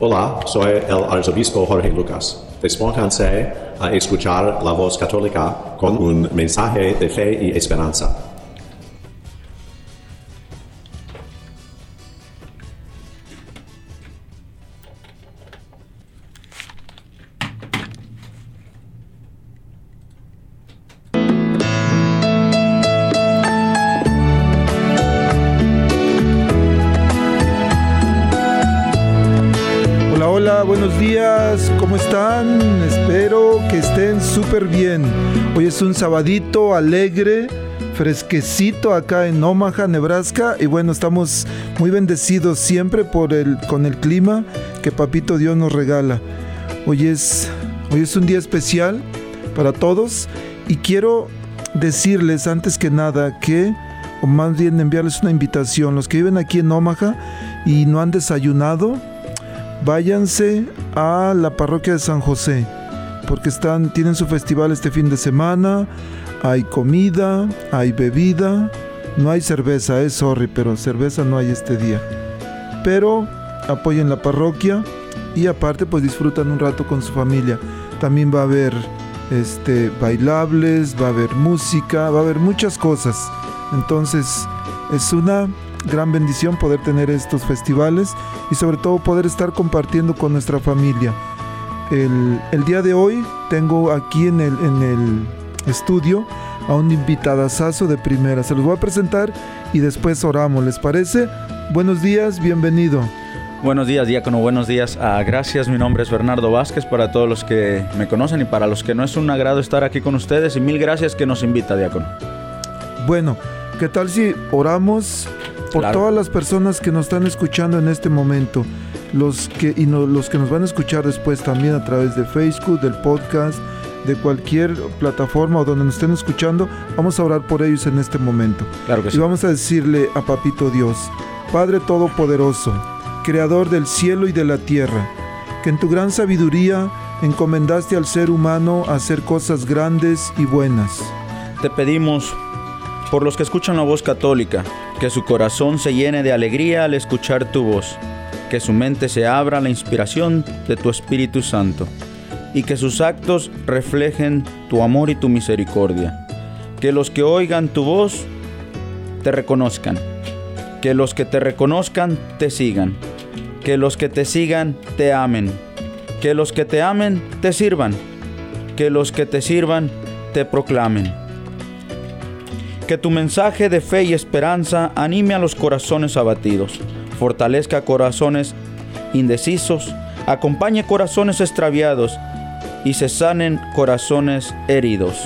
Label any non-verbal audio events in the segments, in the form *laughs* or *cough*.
Hola, soy el arzobispo Jorge Lucas. Despónganse a escuchar la voz católica con un mensaje de fe y esperanza. Sabadito alegre, fresquecito acá en Omaha, Nebraska. Y bueno, estamos muy bendecidos siempre por el, con el clima que Papito Dios nos regala. Hoy es, hoy es un día especial para todos y quiero decirles antes que nada que, o más bien enviarles una invitación, los que viven aquí en Omaha y no han desayunado, váyanse a la parroquia de San José, porque están, tienen su festival este fin de semana, hay comida, hay bebida, no hay cerveza, es sorry, pero cerveza no hay este día. Pero apoyen la parroquia y aparte pues disfrutan un rato con su familia. También va a haber este bailables, va a haber música, va a haber muchas cosas. Entonces, es una gran bendición poder tener estos festivales y sobre todo poder estar compartiendo con nuestra familia. El, el día de hoy tengo aquí en el, en el estudio a un invitadazazo de primera. Se los voy a presentar y después oramos. ¿Les parece? Buenos días, bienvenido. Buenos días, diácono. Buenos días. Ah, gracias. Mi nombre es Bernardo Vázquez. Para todos los que me conocen y para los que no es un agrado estar aquí con ustedes. Y mil gracias que nos invita, diácono. Bueno, ¿qué tal si oramos por Claro. todas las personas que nos están escuchando en este momento? Los que, y no- los que nos van a escuchar después también a través de Facebook, del podcast, de cualquier plataforma o donde nos estén escuchando, vamos a orar por ellos en este momento. Claro que Y sí. vamos a decirle a Papito Dios, Padre Todopoderoso, Creador del cielo y de la tierra, que en tu gran sabiduría encomendaste al ser humano a hacer cosas grandes y buenas. Te pedimos por los que escuchan la voz católica, que su corazón se llene de alegría al escuchar tu voz, que su mente se abra a la inspiración de tu Espíritu Santo y que sus actos reflejen tu amor y tu misericordia. Que los que oigan tu voz te reconozcan, que los que te reconozcan te sigan, que los que te sigan te amen, que los que te amen te sirvan, que los que te sirvan te proclamen. Que tu mensaje de fe y esperanza anime a los corazones abatidos, fortalezca corazones indecisos, acompañe corazones extraviados y se sanen corazones heridos.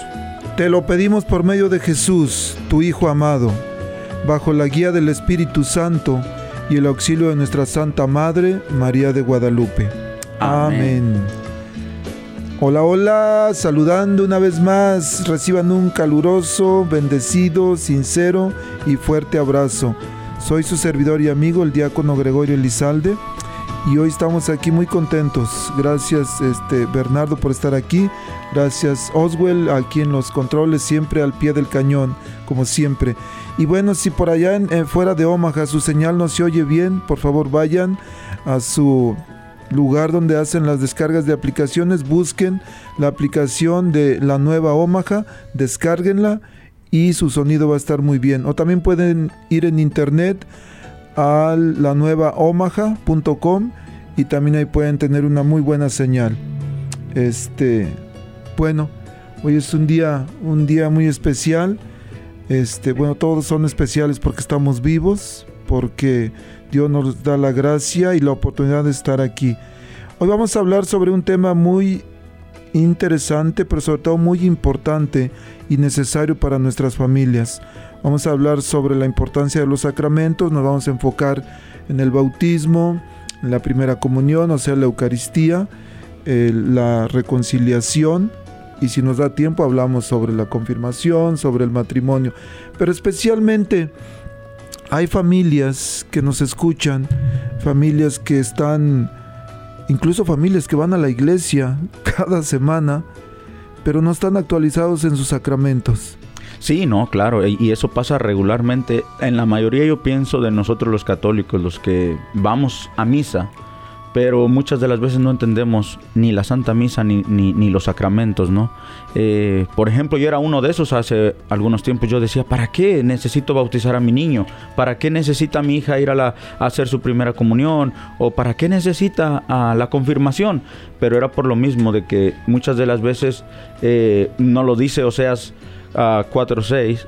Te lo pedimos por medio de Jesús, tu Hijo amado, bajo la guía del Espíritu Santo y el auxilio de nuestra Santa Madre, María de Guadalupe. Amén. Amén. Hola, hola, saludando una vez más, reciban un caluroso, bendecido, sincero y fuerte abrazo. Soy su servidor y amigo, el diácono Gregorio Elizalde, y hoy estamos aquí muy contentos. Gracias, este, Bernardo, por estar aquí. Gracias, Oswell, aquí en los controles, siempre al pie del cañón, como siempre. Y bueno, si por allá en- eh, fuera de Omaha su señal no se oye bien, por favor vayan a su lugar donde hacen las descargas de aplicaciones, busquen la aplicación de la nueva Omaha, descárguenla y su sonido va a estar muy bien. O también pueden ir en internet a la nueva omaha.com y también ahí pueden tener una muy buena señal. Este, bueno, hoy es un día, un día muy especial. Este, bueno, todos son especiales porque estamos vivos, porque Dios nos da la gracia y la oportunidad de estar aquí. Hoy vamos a hablar sobre un tema muy interesante, pero sobre todo muy importante y necesario para nuestras familias. Vamos a hablar sobre la importancia de los sacramentos, nos vamos a enfocar en el bautismo, en la primera comunión, o sea, la Eucaristía, eh, la reconciliación y si nos da tiempo hablamos sobre la confirmación, sobre el matrimonio. Pero especialmente hay familias que nos escuchan, familias que están, incluso familias que van a la iglesia *laughs* cada semana, pero no están actualizados en sus sacramentos. Sí, no, claro, y eso pasa regularmente. En la mayoría yo pienso de nosotros los católicos, los que vamos a misa, pero muchas de las veces no entendemos ni la Santa Misa ni, ni, los sacramentos, ¿no? Eh, por ejemplo, yo era uno de esos hace algunos tiempos, yo decía, ¿para qué necesito bautizar a mi niño? ¿Para qué necesita mi hija ir a, la, hacer su primera comunión? ¿O para qué necesita la confirmación? Pero era por lo mismo de que muchas de las veces eh, no lo dice Oseas uh, 4.6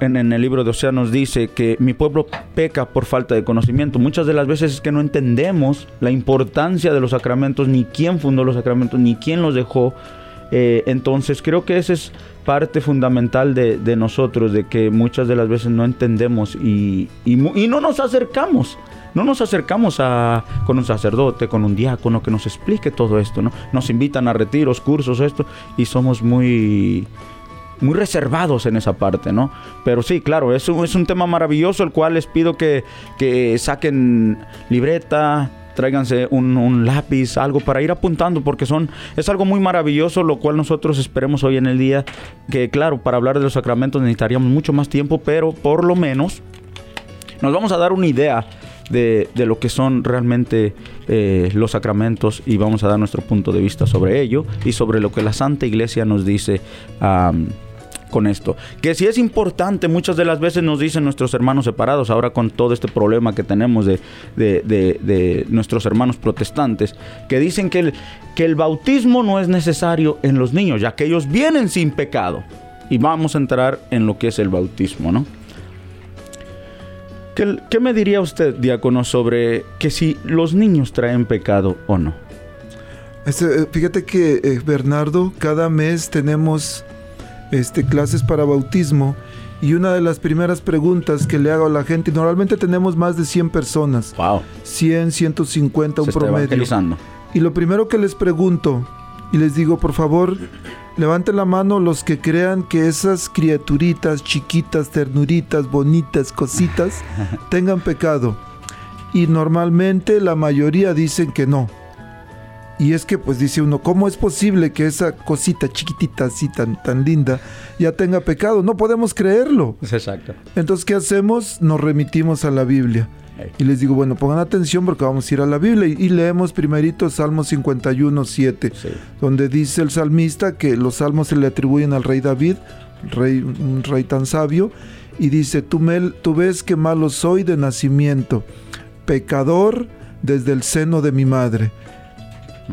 en, el libro de Oseas nos dice que mi pueblo peca por falta de conocimiento. Muchas de las veces es que no entendemos la importancia de los sacramentos, ni quién fundó los sacramentos, ni quién los dejó. Eh, entonces creo que esa es parte fundamental de, nosotros, de que muchas de las veces no entendemos y, y, no nos acercamos. No nos acercamos a, con un sacerdote, con un diácono que nos explique todo esto, ¿no? Nos invitan a retiros, cursos, esto, y somos muy muy reservados en esa parte, ¿no? Pero sí, claro, es un, es un tema maravilloso, el cual les pido que, que saquen libreta, tráiganse un, lápiz, algo para ir apuntando, porque son, es algo muy maravilloso, lo cual nosotros esperemos hoy en el día, que claro, para hablar de los sacramentos necesitaríamos mucho más tiempo, pero por lo menos nos vamos a dar una idea de, lo que son realmente eh, los sacramentos y vamos a dar nuestro punto de vista sobre ello y sobre lo que la Santa Iglesia nos dice con esto. Que si es importante, muchas de las veces nos dicen nuestros hermanos separados, ahora con todo este problema que tenemos de, de, nuestros hermanos protestantes, que dicen que el, que el bautismo no es necesario en los niños, ya que ellos vienen sin pecado. Y vamos a entrar en lo que es el bautismo, ¿no? ¿Qué, qué me diría usted, diácono, sobre que si los niños traen pecado o no? Este, fíjate que, eh, Bernardo, cada mes tenemos este, clases para bautismo y una de las primeras preguntas que le hago a la gente, normalmente tenemos más de 100 personas. Wow. 100, 150, un promedio. Y lo primero que les pregunto y les digo, por favor, levanten la mano los que crean que esas criaturitas chiquitas, ternuritas, bonitas, cositas, *laughs* tengan pecado. Y normalmente la mayoría dicen que no. Y es que pues dice uno, ¿cómo es posible que esa cosita chiquitita así tan, tan linda ya tenga pecado? No podemos creerlo. exacto. Entonces, ¿qué hacemos? Nos remitimos a la Biblia. Y les digo, bueno, pongan atención porque vamos a ir a la Biblia y, leemos primerito Salmo 51, 7, donde dice el salmista que los salmos se le atribuyen al rey David, rey, un rey tan sabio, y dice, tú, Mel, tú ves que malo soy de nacimiento, pecador desde el seno de mi madre.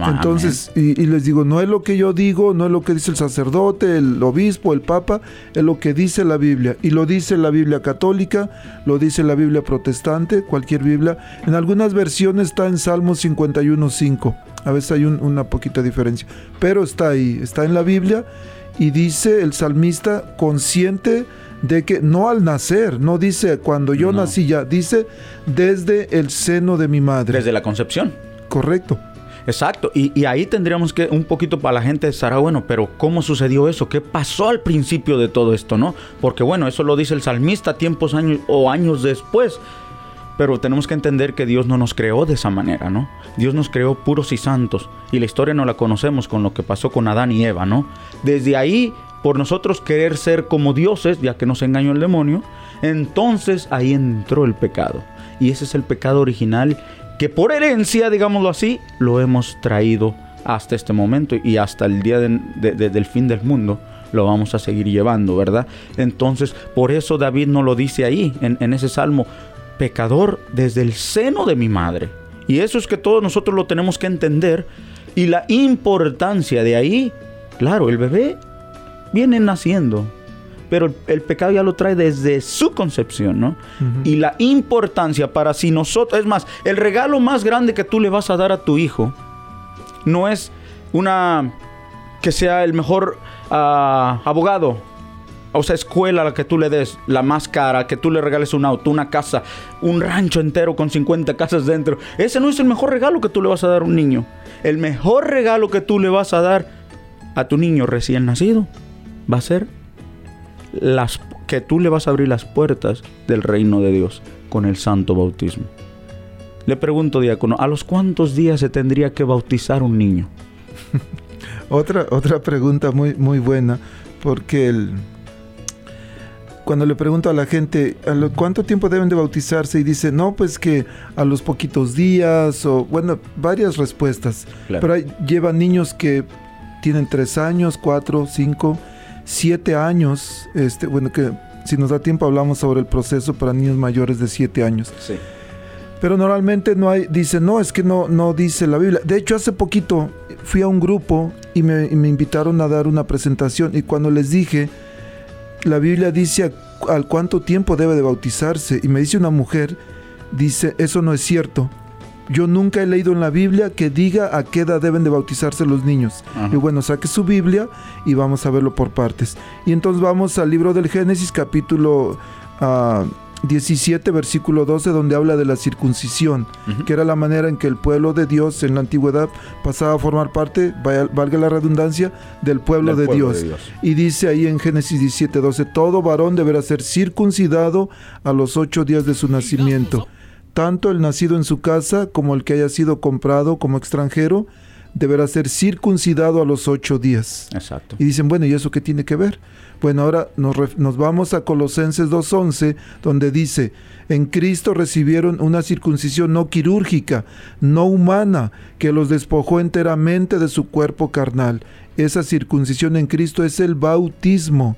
Entonces, y, les digo, no es lo que yo digo, no es lo que dice el sacerdote, el obispo, el papa, es lo que dice la Biblia. Y lo dice la Biblia católica, lo dice la Biblia protestante, cualquier Biblia. En algunas versiones está en Salmos 51.5. A veces hay una poquita diferencia. Pero está ahí, está en la Biblia. Y dice el salmista consciente de que no al nacer, no dice cuando yo nací ya, dice desde el seno de mi madre. Desde la concepción. Correcto. Exacto, y, ahí tendríamos que un poquito para la gente estará bueno, pero ¿cómo sucedió eso? ¿Qué pasó al principio de todo esto, no? Porque bueno, eso lo dice el salmista tiempos años o años después. Pero tenemos que entender que Dios no nos creó de esa manera, ¿no? Dios nos creó puros y santos. Y la historia no la conocemos con lo que pasó con Adán y Eva, ¿no? Desde ahí, por nosotros querer ser como dioses, ya que nos engañó el demonio, entonces ahí entró el pecado. Y ese es el pecado original que por herencia, digámoslo así, lo hemos traído hasta este momento y hasta el día del fin del mundo lo vamos a seguir llevando, ¿verdad? Entonces, por eso David no lo dice ahí, en, en ese salmo, pecador desde el seno de mi madre. Y eso es que todos nosotros lo tenemos que entender. Y la importancia de ahí, claro, el bebé viene naciendo, pero el, pecado ya lo trae desde su concepción, ¿no? Y la importancia para si nosotros, es más, el regalo más grande que tú le vas a dar a tu hijo no es una que sea el mejor ah, abogado o sea, escuela a la que tú le des, la más cara, que tú le regales un auto, una casa, un rancho entero con 50 casas dentro. Ese no es el mejor regalo que tú le vas a dar a un niño. El mejor regalo que tú le vas a dar a tu niño recién nacido va a ser las que tú le vas a abrir las puertas del reino de Dios con el santo bautismo. Le pregunto, diácono, ¿a los cuántos días se tendría que bautizar un niño? *laughs* otra, otra pregunta muy, muy buena, porque el, cuando le pregunto a la gente ¿a lo, cuánto tiempo deben de bautizarse y dice, no, pues que a los poquitos días o bueno, varias respuestas. Pero hay, llevan niños que tienen tres años, cuatro, cinco, siete años. Este, bueno, que si nos da tiempo hablamos sobre el proceso para niños mayores de siete años. Sí. Pero normalmente no hay, dice, no, es que no, no dice la Biblia. De hecho, hace poquito fui a un grupo y me, y me invitaron a dar una presentación y cuando les dije, la Biblia dice al cuánto tiempo debe de bautizarse y me dice una mujer, dice, eso no es cierto. Yo nunca he leído en la Biblia que diga a qué edad deben de bautizarse los niños. Y bueno, saque su Biblia y vamos a verlo por partes. Y entonces vamos al libro del Génesis capítulo uh, 17, versículo 12, donde habla de la circuncisión, que era la manera en que el pueblo de Dios en la antigüedad pasaba a formar parte, valga la redundancia, del pueblo, de, Dios. Y dice ahí en Génesis 17, 12, todo varón deberá ser circuncidado a los ocho días de su nacimiento, tanto el nacido en su casa como el que haya sido comprado como extranjero, deberá ser circuncidado a los ocho días. Exacto. Y dicen, bueno, ¿y eso qué tiene que ver? Bueno, ahora nos, vamos a Colosenses 2.11, donde dice, en Cristo recibieron una circuncisión no quirúrgica, no humana, que los despojó enteramente de su cuerpo carnal. Esa circuncisión en Cristo es el bautismo,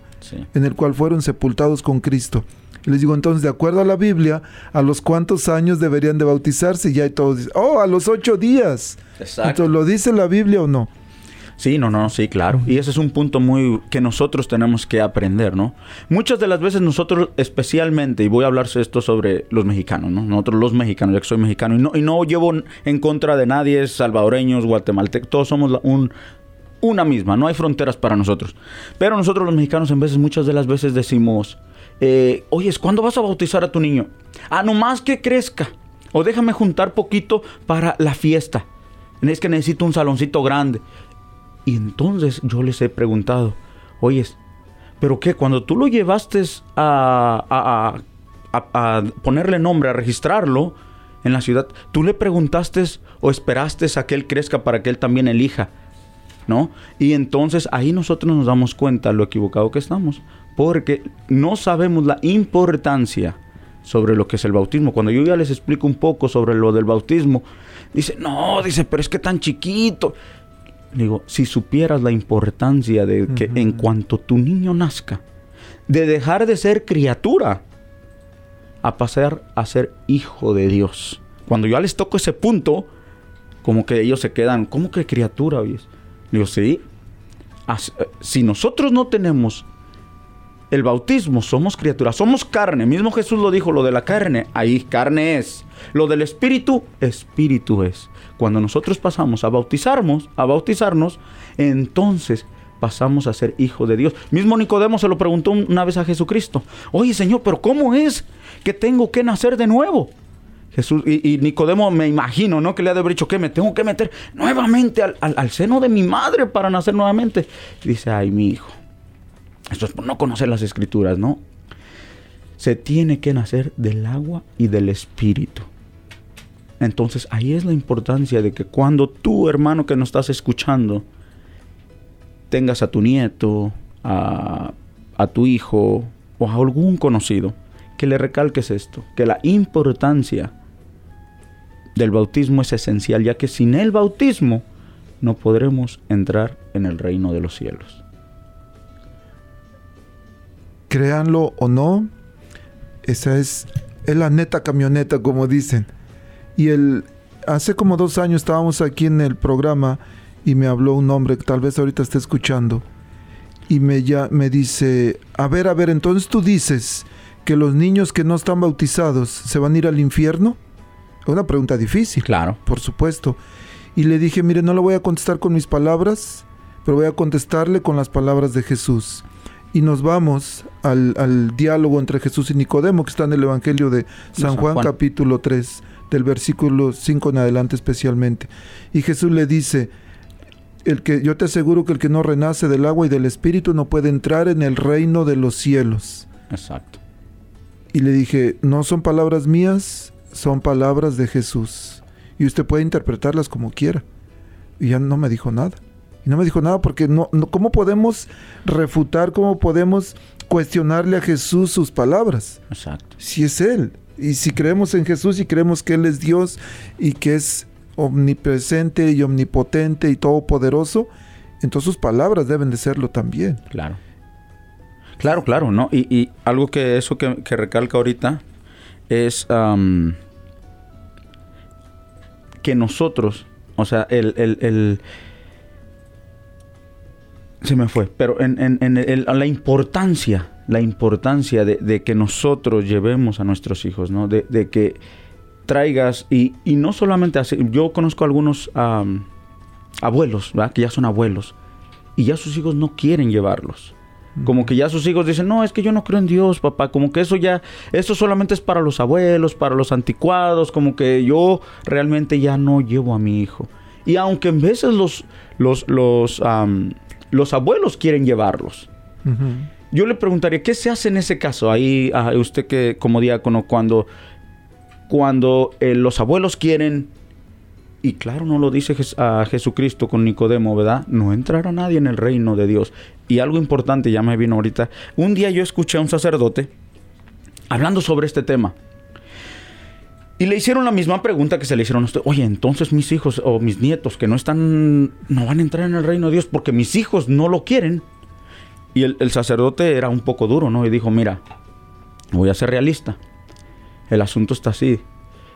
en el cual fueron sepultados con Cristo. Les digo entonces, de acuerdo a la Biblia, ¿a los cuántos años deberían de bautizarse? Y ya todos dicen, oh, a los ocho días. Exacto. Entonces, ¿lo dice la Biblia o no? Sí, no, no, sí, claro. Y ese es un punto muy que nosotros tenemos que aprender, ¿no? Muchas de las veces nosotros, especialmente, y voy a hablarse esto sobre los mexicanos, ¿no? Nosotros los mexicanos, ya que soy mexicano, y no, y no llevo en contra de nadie, salvadoreños, guatemaltecos, todos somos un, una misma, no hay fronteras para nosotros. Pero nosotros los mexicanos en veces, muchas de las veces decimos, eh, oye, ¿cuándo vas a bautizar a tu niño? Ah, nomás que crezca. O déjame juntar poquito para la fiesta. Es que necesito un saloncito grande. Y entonces yo les he preguntado, oyes, ¿pero qué? Cuando tú lo llevaste a, a, ponerle nombre, a registrarlo en la ciudad, ¿tú le preguntaste o esperaste a que él crezca para que él también elija? ¿No? Y entonces ahí nosotros nos damos cuenta lo equivocado que estamos, porque no sabemos la importancia sobre lo que es el bautismo. Cuando yo ya les explico un poco sobre lo del bautismo, dice, no, dice, pero es que tan chiquito. Digo, si supieras la importancia de que en cuanto tu niño nazca, de dejar de ser criatura a pasar a ser hijo de Dios. Cuando yo les toco ese punto, como que ellos se quedan, ¿cómo que criatura? Digo, sí. Eh, si nosotros no tenemos el bautismo, somos criaturas, somos carne. Mismo Jesús lo dijo, lo de la carne, ahí carne es. Lo del espíritu, espíritu es. Cuando nosotros pasamos a bautizarnos, a bautizarnos, entonces pasamos a ser hijo de Dios. Mismo Nicodemo se lo preguntó una vez a Jesucristo. Oye, Señor, pero ¿cómo es que tengo que nacer de nuevo? Jesús, y, Nicodemo me imagino, ¿no? Que le ha de haber dicho que me tengo que meter nuevamente al, seno de mi madre para nacer nuevamente. dice, ay, mi hijo. Esto es por no conocer las escrituras, ¿no? Se tiene que nacer del agua y del espíritu. Entonces ahí es la importancia de que cuando tú, hermano que nos estás escuchando, tengas a tu nieto, a, tu hijo o a algún conocido, que le recalques esto, que la importancia del bautismo es esencial, ya que sin el bautismo no podremos entrar en el reino de los cielos. Créanlo o no, esa es, es la neta camioneta, como dicen. Y el, hace como dos años estábamos aquí en el programa y me habló un hombre que tal vez ahorita esté escuchando y me, ya, me dice, a ver, a ver, entonces tú dices que los niños que no están bautizados se van a ir al infierno? Es una pregunta difícil. Claro. Por supuesto. Y le dije, mire, no lo voy a contestar con mis palabras, pero voy a contestarle con las palabras de Jesús. Y nos vamos al, al diálogo entre Jesús y Nicodemo que está en el Evangelio de San, San Juan, Juan. capítulo 3 del versículo 5 en adelante especialmente. Y Jesús le dice, el que yo te aseguro que el que no renace del agua y del espíritu no puede entrar en el reino de los cielos. Exacto. Y le dije, no son palabras mías, son palabras de Jesús. Y usted puede interpretarlas como quiera. Y ya no me dijo nada. Y no me dijo nada porque no, no ¿cómo podemos refutar, cómo podemos cuestionarle a Jesús sus palabras? Exacto. Si es Él. Y si creemos en Jesús y creemos que Él es Dios y que es omnipresente y omnipotente y todopoderoso, entonces sus palabras deben de serlo también. Claro. Claro, claro, ¿no? Y, y algo que eso que, que recalca ahorita es que nosotros, o sea, el, el- el- se me fue, pero en, en- en el- la importancia, la importancia de, de que nosotros llevemos a nuestros hijos, ¿no? De, de que traigas, y, y no solamente así, yo conozco algunos abuelos, ¿verdad? Que ya son abuelos, y ya sus hijos no quieren llevarlos. Como que ya sus hijos dicen, no, es que yo no creo en Dios, papá. Como que eso ya, eso solamente es para los abuelos, para los anticuados. Como que yo realmente ya no llevo a mi hijo. Y aunque en veces los, los, los, los abuelos quieren llevarlos. Yo le preguntaría, ¿qué se hace en ese caso? Ahí, a usted que como diácono, cuando, cuando eh, los abuelos quieren, y claro, no lo dice Jes- a Jesucristo con Nicodemo, ¿verdad? No entrará nadie en el reino de Dios. Y algo importante, ya me vino ahorita. Un día yo escuché a un sacerdote hablando sobre este tema. Y le hicieron la misma pregunta que se le hicieron a usted. Oye, entonces mis hijos o mis nietos que no están, no van a entrar en el reino de Dios porque mis hijos no lo quieren. Y el, el sacerdote era un poco duro, ¿no? Y dijo, mira, voy a ser realista. El asunto está así.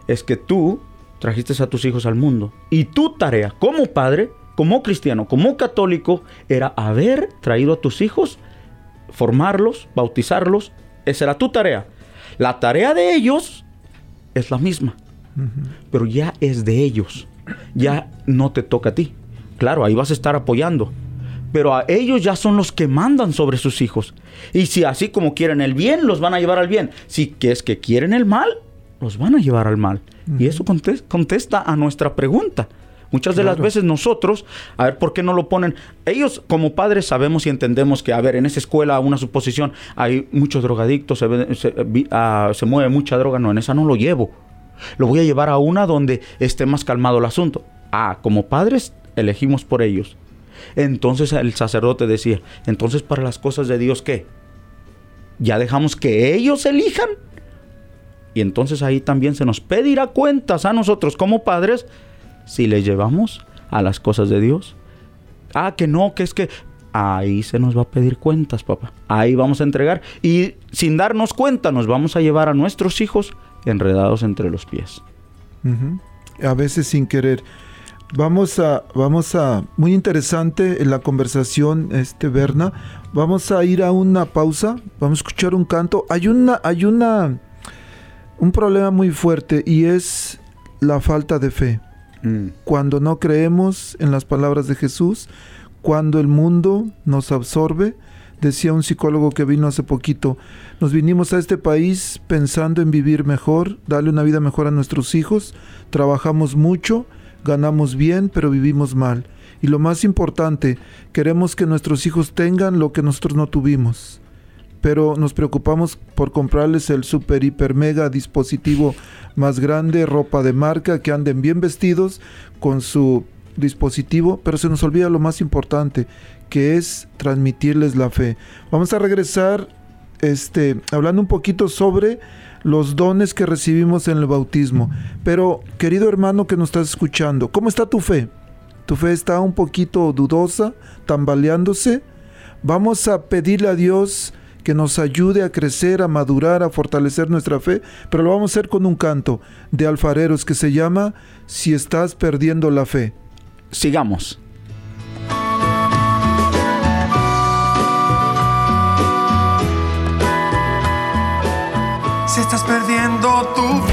Es que tú trajiste a tus hijos al mundo. Y tu tarea como padre, como cristiano, como católico, era haber traído a tus hijos, formarlos, bautizarlos. Esa era tu tarea. La tarea de ellos es la misma. Pero ya es de ellos. Ya no te toca a ti. Claro, ahí vas a estar apoyando. Pero a ellos ya son los que mandan sobre sus hijos. Y si así como quieren el bien, los van a llevar al bien. Si que es que quieren el mal, los van a llevar al mal. Y eso contes- contesta a nuestra pregunta. Muchas de las veces nosotros, a ver, ¿por qué no lo ponen? Ellos como padres sabemos y entendemos que, a ver, en esa escuela, una suposición, hay muchos drogadictos, se, ve- se, ah, se mueve mucha droga. No, en esa no lo llevo. Lo voy a llevar a una donde esté más calmado el asunto. Ah, como padres elegimos por ellos. Entonces el sacerdote decía, entonces para las cosas de Dios, ¿qué? ¿Ya dejamos que ellos elijan? Y entonces ahí también se nos pedirá cuentas a nosotros como padres si les llevamos a las cosas de Dios. Ah, que no, que es que ahí se nos va a pedir cuentas, papá. Ahí vamos a entregar y sin darnos cuenta nos vamos a llevar a nuestros hijos enredados entre los pies. A veces sin querer. Vamos a, vamos a, muy interesante en la conversación, este Berna. Vamos a ir a una pausa, vamos a escuchar un canto. Hay una, hay una, un problema muy fuerte y es la falta de fe. Cuando no creemos en las palabras de Jesús, cuando el mundo nos absorbe, decía un psicólogo que vino hace poquito, nos vinimos a este país pensando en vivir mejor, darle una vida mejor a nuestros hijos, trabajamos mucho, ganamos bien, pero vivimos mal. Y lo más importante, queremos que nuestros hijos tengan lo que nosotros no tuvimos. Pero nos preocupamos por comprarles el super, hiper, mega dispositivo más grande, ropa de marca, que anden bien vestidos con su dispositivo, pero se nos olvida lo más importante, que es transmitirles la fe. Vamos a regresar este, hablando un poquito sobre los dones que recibimos en el bautismo. Pero, querido hermano que nos estás escuchando, ¿cómo está tu fe? ¿Tu fe está un poquito dudosa, tambaleándose? Vamos a pedirle a Dios que nos ayude a crecer, a madurar, a fortalecer nuestra fe, pero lo vamos a hacer con un canto de alfareros que se llama Si estás perdiendo la fe. Sigamos. Si estás perdiendo tu fe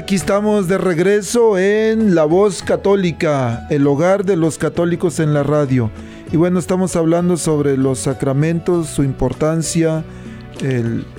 Aquí estamos de regreso en La Voz Católica, el hogar de los católicos en la radio. Y bueno, estamos hablando sobre los sacramentos, su importancia,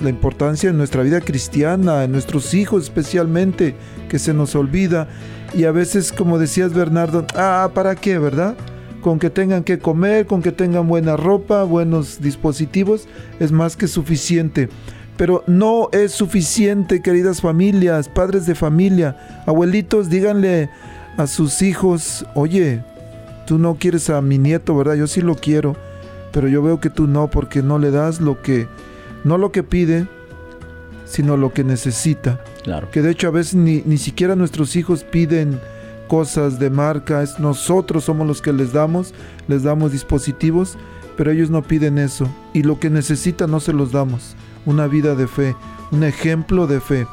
la importancia en nuestra vida cristiana, en nuestros hijos especialmente, que se nos olvida. Y a veces, como decías Bernardo, ah, ¿para qué, verdad? Con que tengan que comer, con que tengan buena ropa, buenos dispositivos, es más que suficiente. Pero no es suficiente, queridas familias, padres de familia, abuelitos, díganle a sus hijos, oye, tú no quieres a mi nieto, ¿verdad? Yo sí lo quiero, pero yo veo que tú no, porque no le das lo que, no lo que pide, sino lo que necesita. Claro. Que de hecho a veces ni, ni siquiera nuestros hijos piden cosas de marca, es nosotros somos los que les damos, les damos dispositivos, pero ellos no piden eso. Y lo que necesitan no se los damos. Una vida de fe, un ejemplo de fe.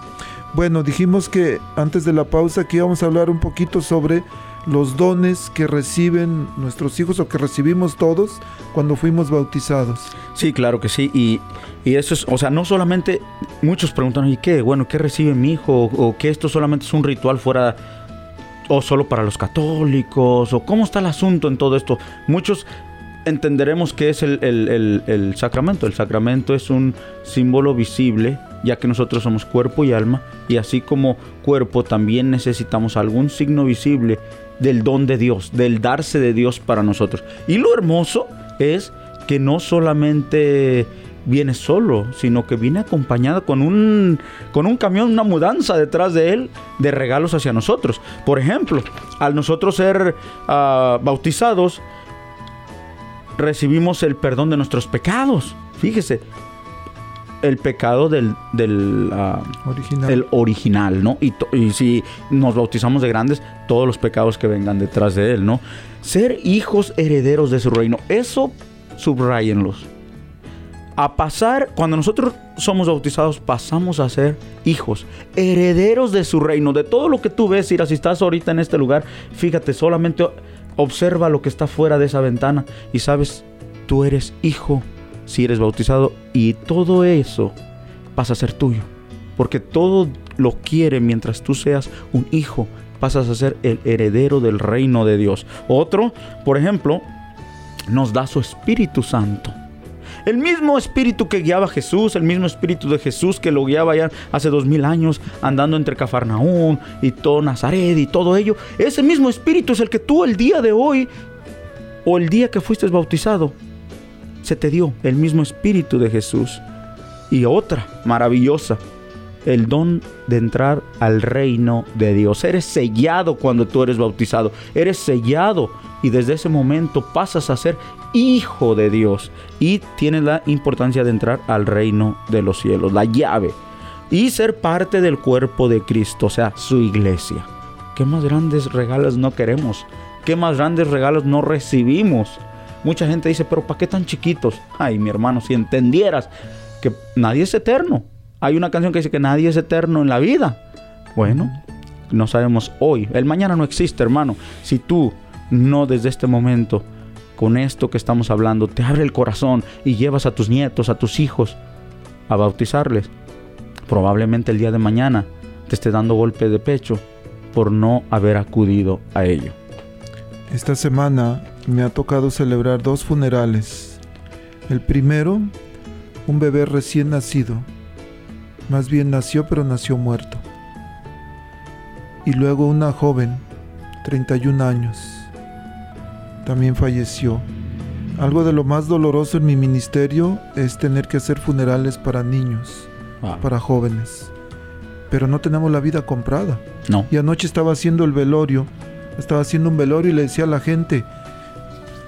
Bueno, dijimos que antes de la pausa que íbamos a hablar un poquito sobre los dones que reciben nuestros hijos o que recibimos todos cuando fuimos bautizados. Sí, claro que sí. Y, y eso es, o sea, no solamente muchos preguntan, ¿y qué? Bueno, ¿qué recibe mi hijo? O, o que esto solamente es un ritual fuera o solo para los católicos, o cómo está el asunto en todo esto. Muchos entenderemos que es el, el- el- sacramento. El sacramento es un símbolo visible, ya que nosotros somos cuerpo y alma, y así como cuerpo también necesitamos algún signo visible del don de Dios, del darse de Dios para nosotros. Y lo hermoso es que no solamente viene solo, sino que viene acompañada con un, con un camión, una mudanza detrás de él de regalos hacia nosotros. Por ejemplo, al nosotros ser ah, bautizados, recibimos el perdón de nuestros pecados. Fíjese, el pecado del, del ah, Original. el original, ¿no? Y, y si nos bautizamos de grandes, todos los pecados que vengan detrás de él, ¿no? Ser hijos herederos de su reino, eso subrayenlos. A pasar, cuando nosotros somos bautizados, pasamos a ser hijos, herederos de su reino, de todo lo que tú ves, Ira, si estás ahorita en este lugar, fíjate, solamente observa lo que está fuera de esa ventana y sabes, tú eres hijo si eres bautizado y todo eso pasa a ser tuyo. Porque todo lo quiere mientras tú seas un hijo, pasas a ser el heredero del reino de Dios. Otro, por ejemplo, nos da su Espíritu Santo. El mismo espíritu que guiaba a Jesús, el mismo espíritu de Jesús que lo guiaba ya hace dos mil años, andando entre Cafarnaún y todo Nazaret y todo ello, ese mismo espíritu es el que tú el día de hoy o el día que fuiste bautizado, se te dio el mismo espíritu de Jesús. Y otra maravillosa, el don de entrar al reino de Dios. Eres sellado cuando tú eres bautizado. Eres sellado y desde ese momento pasas a ser hijo de Dios y tienes la importancia de entrar al reino de los cielos, la llave. Y ser parte del cuerpo de Cristo, o sea, su iglesia. ¿Qué más grandes regalos no queremos? ¿Qué más grandes regalos no recibimos? Mucha gente dice, pero ¿para qué tan chiquitos? Ay, mi hermano, si entendieras que nadie es eterno. Hay una canción que dice que nadie es eterno en la vida. Bueno, no sabemos hoy. El mañana no existe, hermano. Si tú no desde este momento, con esto que estamos hablando, te abre el corazón y llevas a tus nietos, a tus hijos, a bautizarles, probablemente el día de mañana te esté dando golpe de pecho por no haber acudido a ello. Esta semana me ha tocado celebrar dos funerales. El primero, un bebé recién nacido. Más bien nació, pero nació muerto. Y luego una joven, 31 años. También falleció. Algo de lo más doloroso en mi ministerio es tener que hacer funerales para niños, para jóvenes. Pero no tenemos la vida comprada. No. Y anoche estaba haciendo el velorio. Estaba haciendo un velorio y le decía a la gente,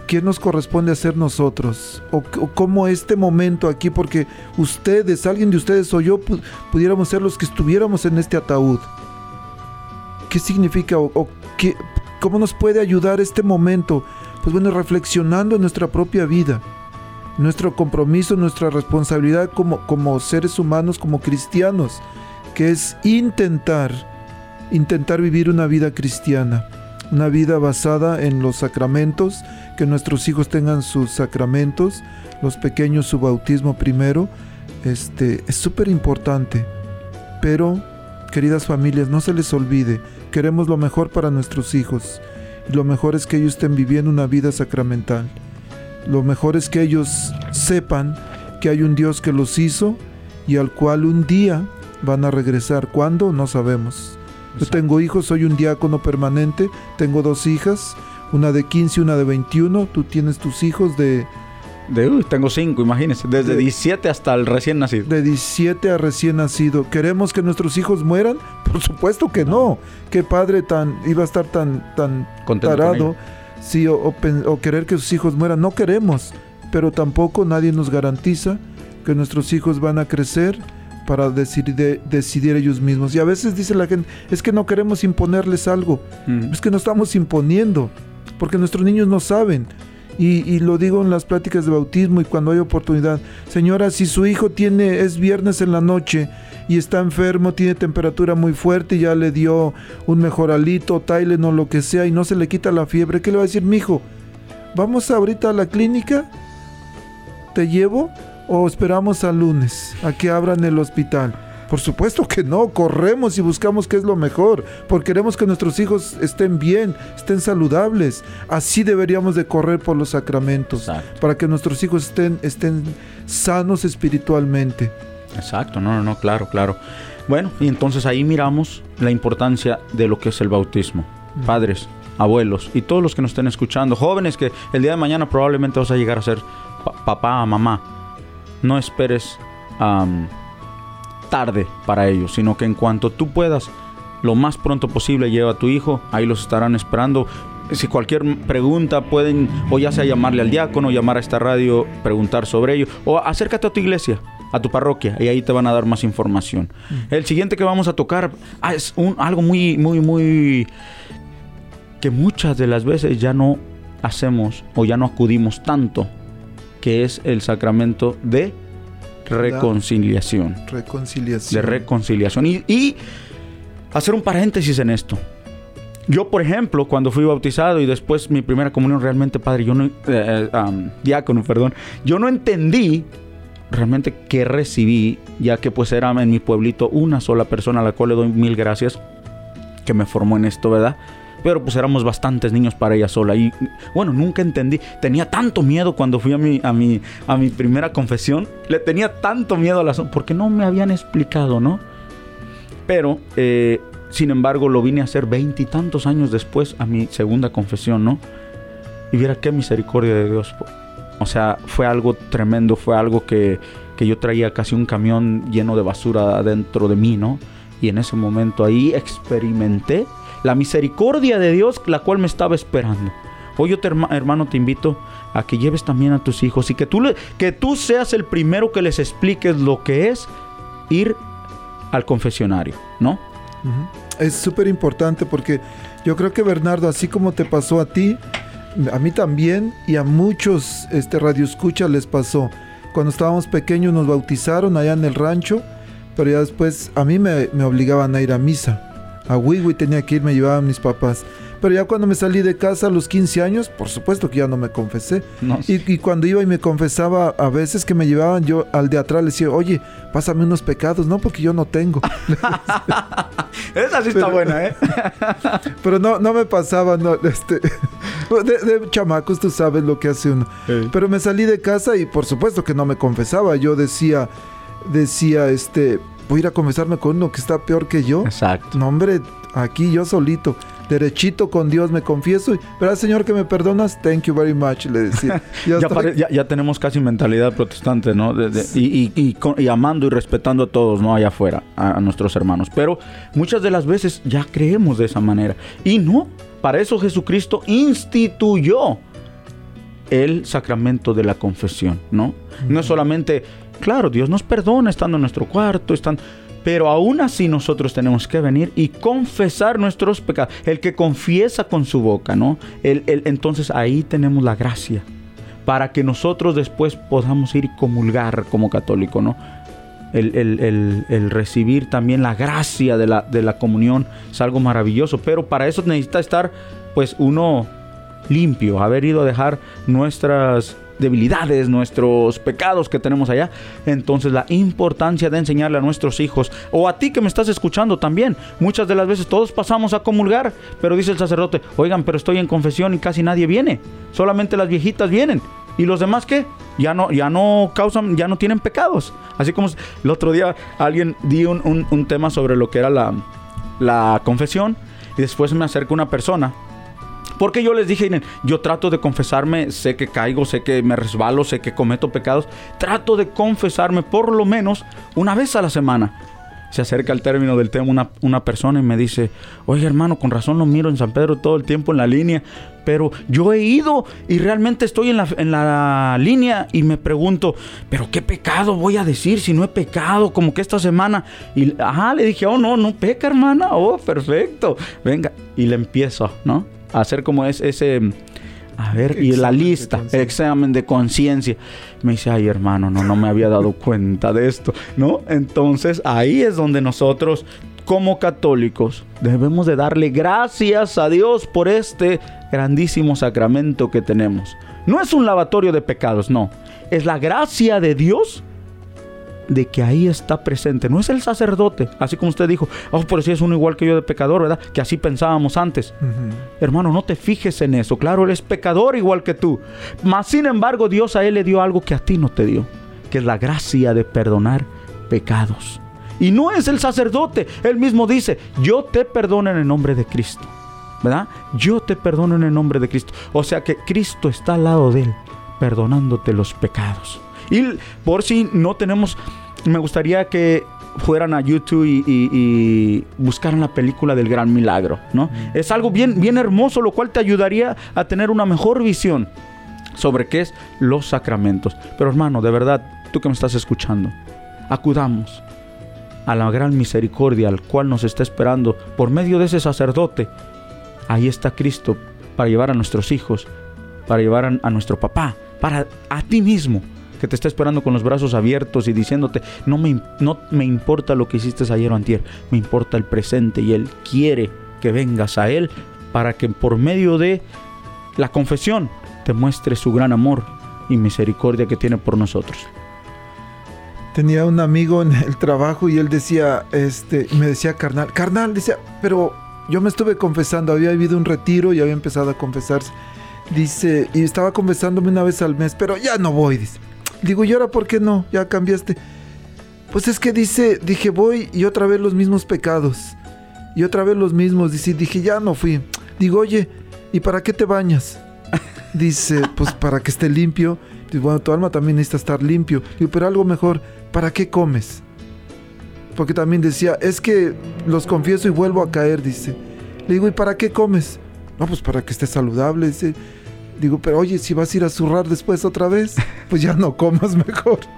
¿qué nos corresponde hacer nosotros? O, o cómo este momento aquí, porque ustedes, alguien de ustedes o yo, pu- pudiéramos ser los que estuviéramos en este ataúd. ¿Qué significa o, o qué, cómo nos puede ayudar este momento? Pues bueno, reflexionando en nuestra propia vida, nuestro compromiso, nuestra responsabilidad como, como seres humanos, como cristianos, que es intentar, intentar vivir una vida cristiana, una vida basada en los sacramentos, que nuestros hijos tengan sus sacramentos, los pequeños su bautismo primero, este es súper importante. Pero, queridas familias, no se les olvide, queremos lo mejor para nuestros hijos. Y lo mejor es que ellos estén viviendo una vida sacramental. Lo mejor es que ellos sepan que hay un Dios que los hizo y al cual un día van a regresar. ¿Cuándo? No sabemos. Yo tengo hijos, soy un diácono permanente, tengo dos hijas, una de 15 y una de 21. Tú tienes tus hijos de, De, uy, tengo cinco, imagínense, desde De- 17 hasta el recién nacido. de 17 a recién nacido. ¿Queremos que nuestros hijos mueran? *laughs* Por supuesto que no. ¿Qué padre tan iba a estar tan tan Contento con tarado? Sí, o, o pen- o querer que sus hijos mueran. No queremos, pero tampoco nadie nos garantiza que nuestros hijos van a crecer para decidir, decidir ellos mismos. Y a veces dice la gente, es que no queremos imponerles algo. Mm. Es que no estamos imponiendo, porque nuestros niños no saben. Y, lo digo en las pláticas de bautismo y cuando hay oportunidad. Señora, si su hijo tiene, es viernes en la noche y está enfermo, tiene temperatura muy fuerte y ya le dio un mejoralito, Tylenol lo que sea y no se le quita la fiebre, ¿qué le va a decir mi hijo? ¿Vamos ahorita a la clínica? ¿Te llevo? ¿O esperamos al lunes a que abran el hospital? Por supuesto que no, corremos y buscamos qué es lo mejor, porque queremos que nuestros hijos estén bien, estén saludables. Así deberíamos de correr por los sacramentos, Exacto. para que nuestros hijos estén, estén sanos espiritualmente. Exacto, no, no, no, claro, claro. Bueno, y entonces ahí miramos la importancia de lo que es el bautismo. Padres, abuelos y todos los que nos estén escuchando, jóvenes que el día de mañana probablemente vas a llegar a ser pa- papá, mamá. no esperes am, tarde para ello, sino que en cuanto tú puedas, lo más pronto posible lleva a tu hijo, ahí los estarán esperando. Si cualquier pregunta pueden o ya sea llamarle al diácono, llamar a esta radio, preguntar sobre ello, o acércate a tu iglesia, a tu parroquia, y ahí te van a dar más información. El siguiente que vamos a tocar ah, es un, algo muy, muy, muy que muchas de las veces ya no hacemos o ya no acudimos tanto, que es el sacramento de reconciliación. De Reconciliación. reconciliación. Y, y hacer un paréntesis en esto. Yo, por ejemplo, cuando fui bautizado y después mi primera comunión, realmente, padre, yo no, eh, eh, diácono, perdón, yo no entendí realmente qué recibí, ya que pues era en mi pueblito una sola persona a la cual le doy mil gracias que me formó en esto, ¿verdad? Pero pues éramos bastantes niños para ella sola y bueno, nunca entendí. Tenía tanto miedo cuando fui a mi, a mi, a mi primera confesión. Le tenía tanto miedo a la porque no me habían explicado, ¿no? Pero, eh, sin embargo, lo vine a hacer veintitantos años después a mi segunda confesión, ¿no? Y viera qué misericordia de Dios. O sea, fue algo tremendo, fue algo que, que yo traía casi un camión lleno de basura dentro de mí, ¿no? Y en ese momento ahí experimenté la misericordia de Dios, la cual me estaba esperando. Hoy yo, te, herma- hermano, te invito a que lleves también a tus hijos y que tú, que tú seas el primero que les expliques lo que es ir al confesionario, ¿no? Es súper importante porque yo creo que Bernardo, así como te pasó a ti, a mí también y a muchos este, radioescuchas les pasó. Cuando estábamos pequeños nos bautizaron allá en el rancho, pero ya después a mí me obligaban a ir a misa. A Wiwi tenía que ir, me llevaban mis papás. Pero ya cuando me salí de casa a los 15 años, por supuesto que ya no me confesé. No, Y, y cuando iba y me confesaba, a veces que me llevaban yo al de atrás, le decía, oye, pásame unos pecados, no, porque yo no tengo. *laughs* Esa sí está Pero- buena, ¿eh? *laughs* Pero no, no me pasaba, no, este, *laughs* de, de chamacos tú sabes lo que hace uno. Pero me salí de casa y por supuesto que no me confesaba. Yo decía, decía, este, voy a ir a confesarme con uno que está peor que yo. Exacto. No, hombre, aquí yo solito, derechito con Dios me confieso. y, ¿Verdad, Señor, que me perdonas? Thank you very much, le decía. *laughs* Ya Ya, estoy- pare- ya- ya tenemos casi mentalidad protestante, ¿no? De- de- y, y- y con- y amando y respetando a todos, ¿no? Allá afuera, a, a nuestros hermanos. Pero muchas de las veces ya creemos de esa manera. Y no, para eso Jesucristo instituyó el sacramento de la confesión, ¿no? No es solamente, claro, Dios nos perdona estando en nuestro cuarto, están, pero aún así nosotros tenemos que venir y confesar nuestros pecados. El que confiesa con su boca, ¿no? El- el- entonces ahí tenemos la gracia para que nosotros después podamos ir y comulgar como católico, ¿no? El, el- el- el recibir también la gracia de la, de la comunión es algo maravilloso, pero para eso necesita estar, pues, uno limpio, haber ido a dejar nuestras debilidades, nuestros pecados que tenemos allá. Entonces la importancia de enseñarle a nuestros hijos, o a ti que me estás escuchando también, muchas de las veces todos pasamos a comulgar, pero dice el sacerdote, oigan, pero estoy en confesión y casi nadie viene, solamente las viejitas vienen. ¿Y los demás qué? Ya no, ya no causan, ya no tienen pecados. Así como el otro día alguien dio un, un- un tema sobre lo que era la, la confesión y después me acerca una persona porque yo les dije, miren, yo trato de confesarme, sé que caigo, sé que me resbalo, sé que cometo pecados, trato de confesarme por lo menos una vez a la semana. Se acerca al término del tema una, una persona y me dice, oye hermano, con razón lo miro en San Pedro todo el tiempo en la línea, pero yo he ido y realmente estoy en la, en la línea y me pregunto, pero qué pecado voy a decir si no he pecado, como que esta semana. Y ajá, le dije, oh no, no peca hermana, oh perfecto, venga. Y le empiezo, ¿no? Hacer como es ese... A ver, y la de lista, el conciencia. examen de conciencia. Me dice, ay hermano, no, no me había dado *laughs* cuenta de esto, ¿no? Entonces ahí es donde nosotros, como católicos, debemos de darle gracias a Dios por este grandísimo sacramento que tenemos. No es un lavatorio de pecados, no. Es la gracia de Dios de que ahí está presente. No es el sacerdote, así como usted dijo, oh, pero si es uno igual que yo de pecador, ¿verdad? Que así pensábamos antes. Hermano, no te fijes en eso. Claro, él es pecador igual que tú. Mas, sin embargo, Dios a él le dio algo que a ti no te dio, que es la gracia de perdonar pecados. Y no es el sacerdote. Él mismo dice, yo te perdono en el nombre de Cristo. ¿Verdad? Yo te perdono en el nombre de Cristo. O sea que Cristo está al lado de él perdonándote los pecados. Y por si no tenemos, me gustaría que fueran a YouTube y, buscaran la película del gran milagro, ¿no? Es algo bien, bien hermoso, lo cual te ayudaría a tener una mejor visión sobre qué es los sacramentos. Pero hermano, de verdad, tú que me estás escuchando, acudamos a la gran misericordia al cual nos está esperando por medio de ese sacerdote. Ahí está Cristo para llevar a nuestros hijos, para llevar a, a nuestro papá, para a ti mismo que te está esperando con los brazos abiertos y diciéndote, no me, no me importa lo que hiciste ayer o antier, me importa el presente y Él quiere que vengas a Él para que por medio de la confesión te muestre su gran amor y misericordia que tiene por nosotros. Tenía un amigo en el trabajo y él decía, este, me decía carnal, carnal, decía, pero yo me estuve confesando, había vivido un retiro y había empezado a confesarse. Dice, y estaba confesándome una vez al mes, pero ya no voy, dice. Digo, ¿y ahora por qué no? Ya cambiaste. Pues es que dice, dije, voy y otra vez los mismos pecados. Y otra vez los mismos. Dice, dije, ya no fui. Digo, oye, ¿y para qué te bañas? *laughs* Dice, pues para que esté limpio. Digo, bueno, tu alma también necesita estar limpio. Digo, pero algo mejor, ¿para qué comes? Porque también decía, es que los confieso y vuelvo a caer, dice. Le digo, ¿y para qué comes? No, pues para que esté saludable. Dice, Digo, pero oye, si vas a ir a zurrar después otra vez, pues ya no comas mejor. *laughs*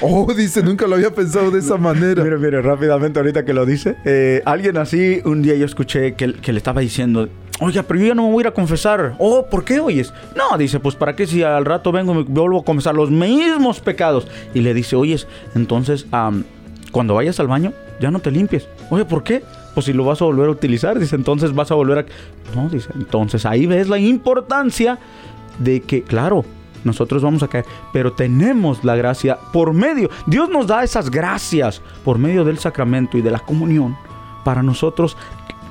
Oh, dice, nunca lo había pensado de esa manera. Mire, mire, rápidamente ahorita que lo dice. Eh, alguien así, un día yo escuché que, que, le estaba diciendo, oye, pero yo ya no me voy a ir a confesar. Oh, ¿por qué oyes? No, dice, pues para qué si al rato vengo y me vuelvo a confesar los mismos pecados. Y le dice, oyes, entonces, cuando vayas al baño, ya no te limpies. Oye, ¿por qué? Pues si lo vas a volver a utilizar, dice, entonces vas a volver a... No, dice, entonces ahí ves la importancia de que, claro, nosotros vamos a caer, pero tenemos la gracia por medio, Dios nos da esas gracias por medio del sacramento y de la comunión para nosotros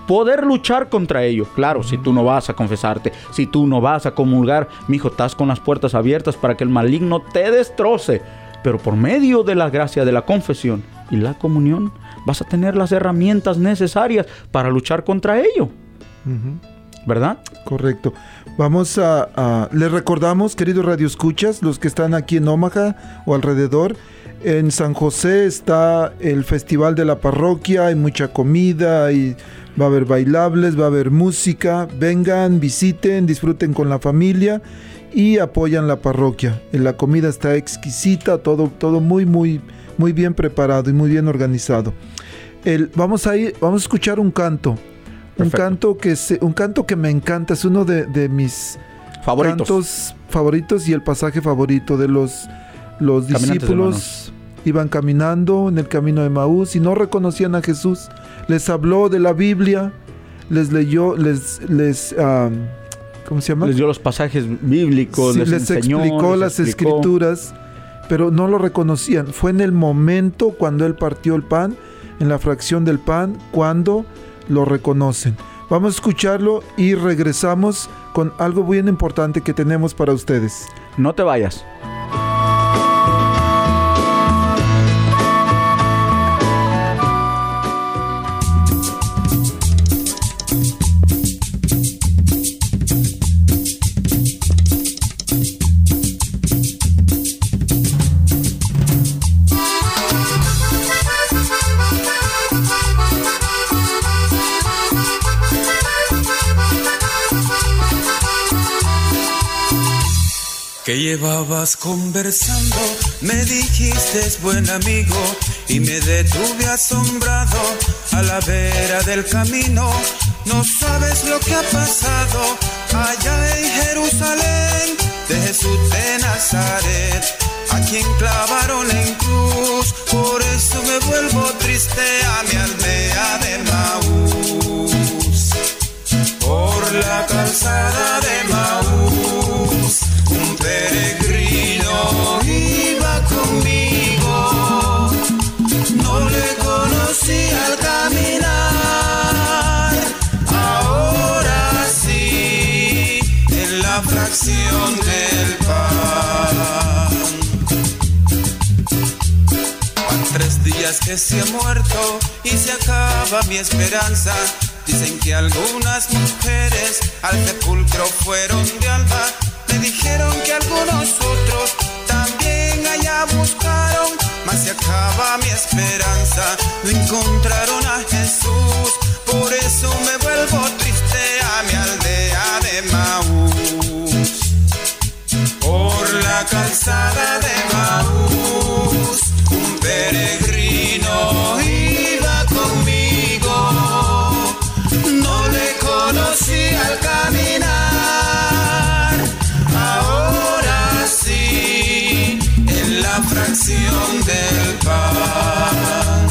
poder luchar contra ello. Claro, si tú no vas a confesarte, si tú no vas a comulgar, mi hijo, estás con las puertas abiertas para que el maligno te destroce. Pero por medio de la gracia de la confesión y la comunión, vas a tener las herramientas necesarias para luchar contra ello. ¿Verdad? Correcto. Vamos a, Les recordamos, queridos radioescuchas, los que están aquí en Omaha o alrededor, en San José está el Festival de la Parroquia, hay mucha comida, y va a haber bailables, va a haber música. Vengan, visiten, disfruten con la familia y apoyan la parroquia. La comida está exquisita, todo, todo muy, muy, muy bien preparado y muy bien organizado vamos a ir, vamos a escuchar un canto. Un canto, que un canto que me encanta, es uno de, mis favoritos. cantos favoritos y el pasaje favorito de los, los discípulos. Iban caminando en el camino de Maús y no reconocían a Jesús. Les habló de la Biblia, les leyó, les, les ¿cómo se llama? Les dio los pasajes bíblicos, les, explicó las escrituras, pero no lo reconocían. Fue en el momento cuando él partió el pan en la fracción del pan cuando lo reconocen. Vamos a escucharlo y regresamos con algo bien importante que tenemos para ustedes. No te vayas. Que llevabas conversando, me dijiste es buen amigo y me detuve asombrado a la vera del camino. No sabes lo que ha pasado allá en Jerusalén de Jesús de Nazaret, a quien clavaron en cruz. Por eso me vuelvo triste a mi aldea de Maús, por la calzada de Maús días que se ha muerto y se acaba mi esperanza. Dicen que algunas mujeres al sepulcro fueron de alba Me dijeron que algunos otros también allá buscaron, mas se acaba mi esperanza. No encontraron a Jesús, por eso me vuelvo triste a mi aldea de Maús. Por la calzada de Maús, del pan.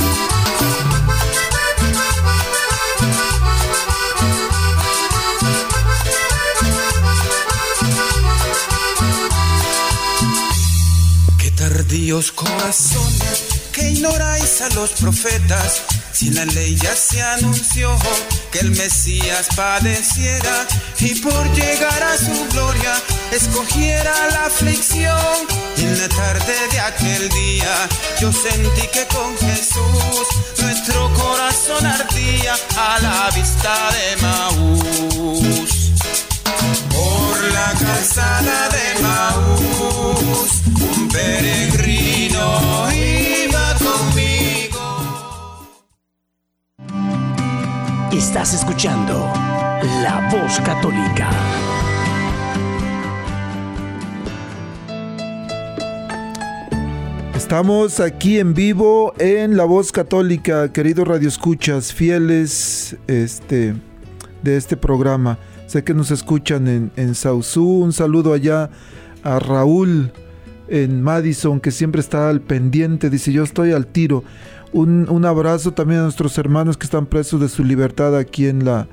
Qué tardíos corazones que ignoráis a los profetas. Si la ley ya se anunció que el Mesías padeciera y por llegar a su gloria escogiera la aflicción. Y en la tarde de aquel día yo sentí que con Jesús nuestro corazón ardía a la vista de Maús. Por la calzada de Maús, un peregrino Estás escuchando La Voz Católica. Estamos aquí en vivo en La Voz Católica, queridos radioescuchas, fieles este, de este programa. Sé que nos escuchan en, en Sausú. Un saludo allá a Raúl en Madison, que siempre está al pendiente. Dice, yo estoy al tiro. Un, un abrazo también a nuestros hermanos que están presos de su libertad aquí en la,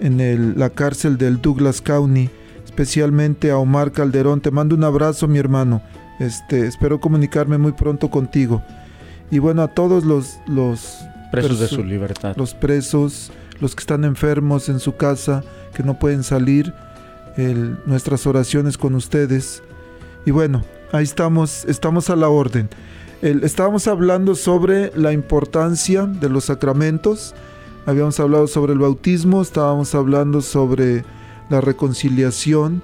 en el- la cárcel del Douglas County. Especialmente a Omar Calderón. Te mando un abrazo, mi hermano. Este, espero comunicarme muy pronto contigo. Y bueno, a todos los, los Presos de su libertad. los presos, los que están enfermos en su casa, que no pueden salir, el- nuestras oraciones con ustedes. Y bueno, ahí estamos, estamos a la orden. El- estábamos hablando sobre la importancia de los sacramentos, habíamos hablado sobre el bautismo, estábamos hablando sobre la reconciliación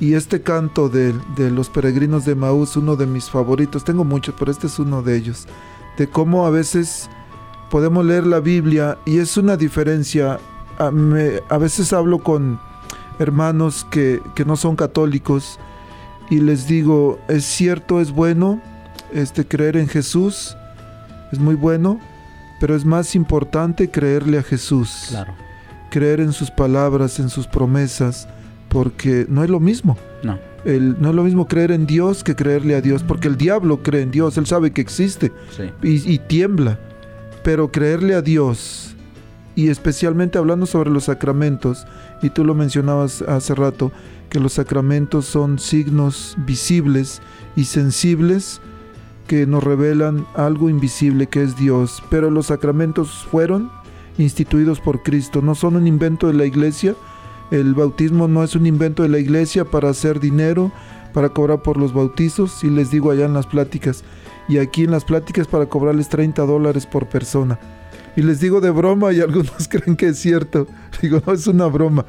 y este canto de, los peregrinos de Maús, uno de mis favoritos, tengo muchos, pero este es uno de ellos, de cómo a veces podemos leer la Biblia y es una diferencia. A, veces hablo con hermanos que no son católicos y les digo, es cierto, es bueno este, creer en Jesús, es muy bueno, pero es más importante creerle a Jesús, Claro. creer en sus palabras, en sus promesas, porque no es lo mismo. No. El- no es lo mismo creer en Dios que creerle a Dios, porque el diablo cree en Dios, él sabe que existe Sí. y, y tiembla. Pero creerle a Dios, y especialmente hablando sobre los sacramentos, y tú lo mencionabas hace rato, que los sacramentos son signos visibles y sensibles que nos revelan algo invisible que es Dios. Pero los sacramentos fueron instituidos por Cristo, no son un invento de la iglesia. El bautismo no es un invento de la iglesia para hacer dinero, para cobrar por los bautizos, y les digo allá en las pláticas, y aquí en las pláticas para cobrarles 30 dólares por persona. Y les digo de broma y *laughs* algunos creen que es cierto. Digo, no, es una broma.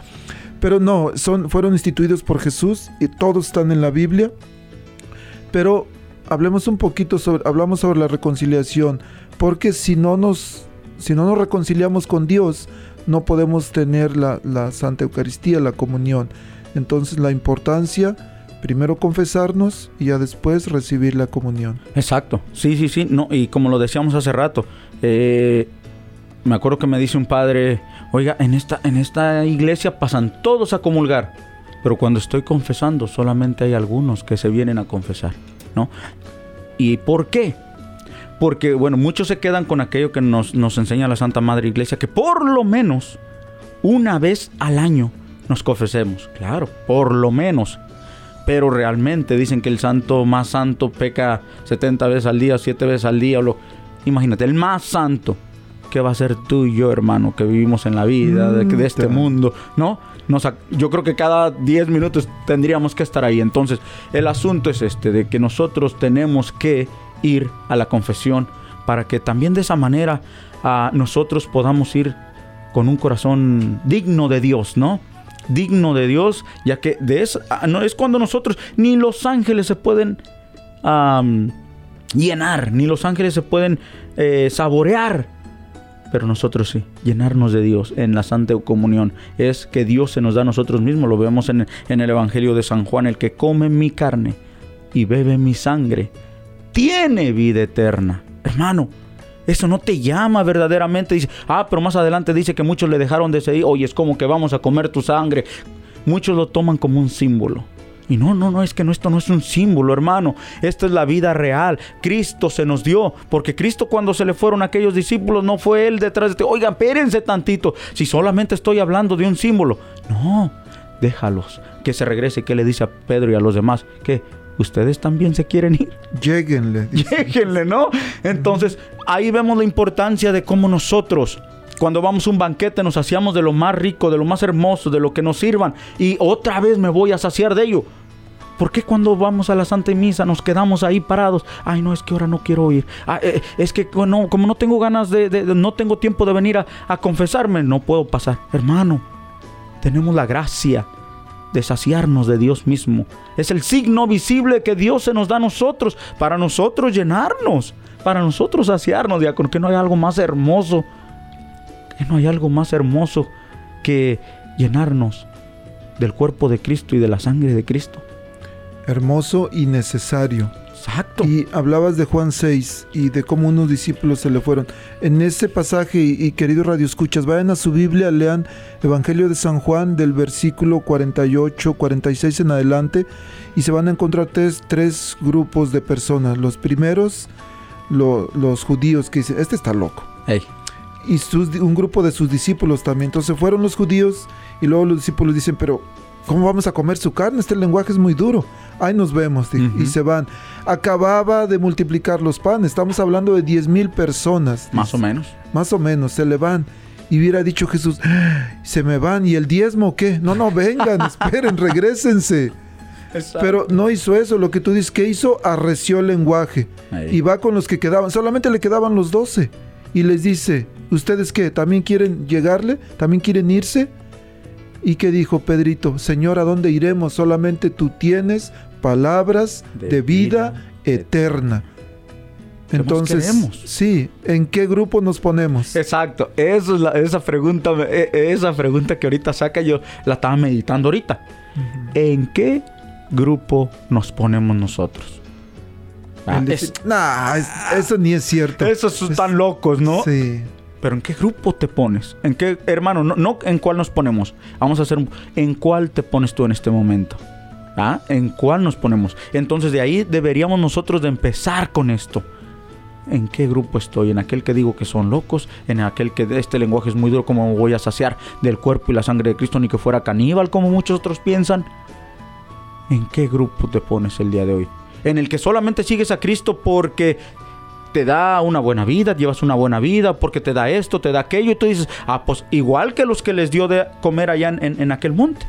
Pero no, son, fueron instituidos por Jesús y todos están en la Biblia. Pero hablemos un poquito sobre, hablamos sobre la reconciliación, porque si no nos, si no nos reconciliamos con Dios, no podemos tener la, la Santa Eucaristía, la comunión. Entonces la importancia, primero confesarnos y ya después recibir la comunión. Exacto, sí, sí, sí, no, y como lo decíamos hace rato, eh, me acuerdo que me dice un padre, oiga, en esta, en esta iglesia pasan todos a comulgar, pero cuando estoy confesando solamente hay algunos que se vienen a confesar, ¿no? ¿Y por qué? Porque, bueno, muchos se quedan con aquello que nos, nos enseña la Santa Madre Iglesia, que por lo menos una vez al año nos confesemos, claro, por lo menos, pero realmente dicen que el santo más santo peca 70 veces al día, 7 veces al día. o lo- imagínate, el más santo que va a ser tú y yo, hermano, que vivimos en la vida de, de este Mm, ta. mundo, ¿no? Yo creo que cada 10 minutos tendríamos que estar ahí. Entonces, el asunto es este, de que nosotros tenemos que ir a la confesión para que también de esa manera ah, nosotros podamos ir con un corazón digno de Dios, ¿no? digno de Dios, ya que de eso, ah, no es cuando nosotros, ni los ángeles se pueden llenar, ni los ángeles se pueden eh, saborear. Pero nosotros sí, llenarnos de Dios en la Santa Comunión es que Dios se nos da a nosotros mismos. Lo vemos en, el Evangelio de San Juan, el que come mi carne y bebe mi sangre, tiene vida eterna. Hermano, eso no te llama verdaderamente. Dice, ah, pero más adelante dice que muchos le dejaron de seguir. Oye, es como que vamos a comer tu sangre. Muchos lo toman como un símbolo. Y no, no, no, es que no, esto no es un símbolo, hermano. Esto es la vida real. Cristo se nos dio. Porque Cristo cuando se le fueron aquellos discípulos, no fue Él detrás de ti. Oigan, espérense tantito. Si solamente estoy hablando de un símbolo. No, déjalos. Que se regrese. ¿Qué le dice a Pedro y a los demás? Que ustedes también se quieren ir. Lléguenle. Lléguenle, ¿no? Entonces, ahí vemos la importancia de cómo nosotros, cuando vamos a un banquete, nos saciamos de lo más rico, de lo más hermoso, de lo que nos sirvan. Y otra vez me voy a saciar de ello. ¿Por qué cuando vamos a la Santa Misa nos quedamos ahí parados? Ay, no, es que ahora no quiero ir. Ah, eh, es que bueno, como no tengo ganas de- no tengo tiempo de venir a, a confesarme, no puedo pasar. Hermano, tenemos la gracia de saciarnos de Dios mismo. Es el signo visible que Dios se nos da a nosotros, para nosotros llenarnos, para nosotros saciarnos, diácono, que no hay algo más hermoso, que no hay algo más hermoso que llenarnos del cuerpo de Cristo y de la sangre de Cristo. Hermoso y necesario. Exacto. Y hablabas de Juan 6 y de cómo unos discípulos se le fueron. En ese pasaje, y, y queridos radioescuchas, vayan a su Biblia, lean Evangelio de San Juan del versículo 48, 46 en adelante, y se van a encontrar tres, tres grupos de personas. Los primeros, lo- los judíos que dicen, este está loco. Ey, Y sus, un grupo de sus discípulos también. Entonces fueron los judíos y luego los discípulos dicen, pero ¿cómo vamos a comer su carne? Este lenguaje es muy duro. Ahí nos vemos. Y se van. Acababa de multiplicar los panes. Estamos hablando de 10 mil personas. más o menos. Más o menos. Se le van. Y hubiera dicho Jesús, "Ah, se me van. ¿Y el diezmo qué? No, no, vengan, *laughs* esperen, regrésense. Pero no hizo eso. Lo que tú dices que hizo, arreció el lenguaje. Ahí. Y va con los que quedaban. Solamente le quedaban los doce. Y les dice, ¿ustedes qué? ¿También quieren llegarle? ¿También quieren irse? ¿Y qué dijo Pedrito? Señor, ¿a dónde iremos? Solamente tú tienes palabras de, De vida, vida eterna. ¿Qué más Entonces, sí, ¿en qué grupo nos ponemos? Exacto, eso es la- esa pregunta, eh, esa pregunta que ahorita saca yo la estaba meditando ahorita. ¿En qué grupo nos ponemos nosotros? Ah, es- "Nah, es- eso ni es cierto. esos están locos, ¿no? Sí. Pero ¿en qué grupo te pones? ¿En qué, hermano? No, en cuál nos ponemos. Vamos a hacer un... ¿En cuál te pones tú en este momento? ¿Ah? ¿En cuál nos ponemos? Entonces de ahí deberíamos nosotros de empezar con esto. ¿En qué grupo estoy? ¿En aquel que digo que son locos? ¿En aquel que este lenguaje es muy duro como voy a saciar del cuerpo y la sangre de Cristo ni que fuera caníbal como muchos otros piensan? ¿En qué grupo te pones el día de hoy? ¿En el que solamente sigues a Cristo porque te da una buena vida, llevas una buena vida, porque te da esto, te da aquello, y tú dices, ah, pues igual que los que les dio de comer allá en, en- aquel monte.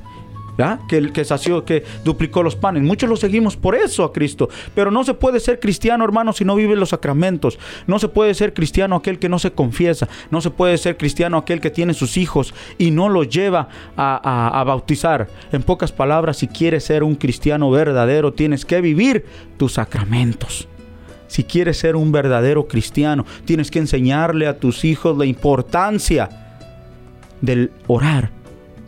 ¿verdad? Que que sació, que duplicó los panes. Muchos lo seguimos por eso a Cristo. Pero no se puede ser cristiano, hermano, si no vive los sacramentos. No se puede ser cristiano aquel que no se confiesa. No se puede ser cristiano aquel que tiene sus hijos y no los lleva a- a bautizar. En pocas palabras, si quieres ser un cristiano verdadero, tienes que vivir tus sacramentos. Si quieres ser un verdadero cristiano, tienes que enseñarle a tus hijos la importancia del orar,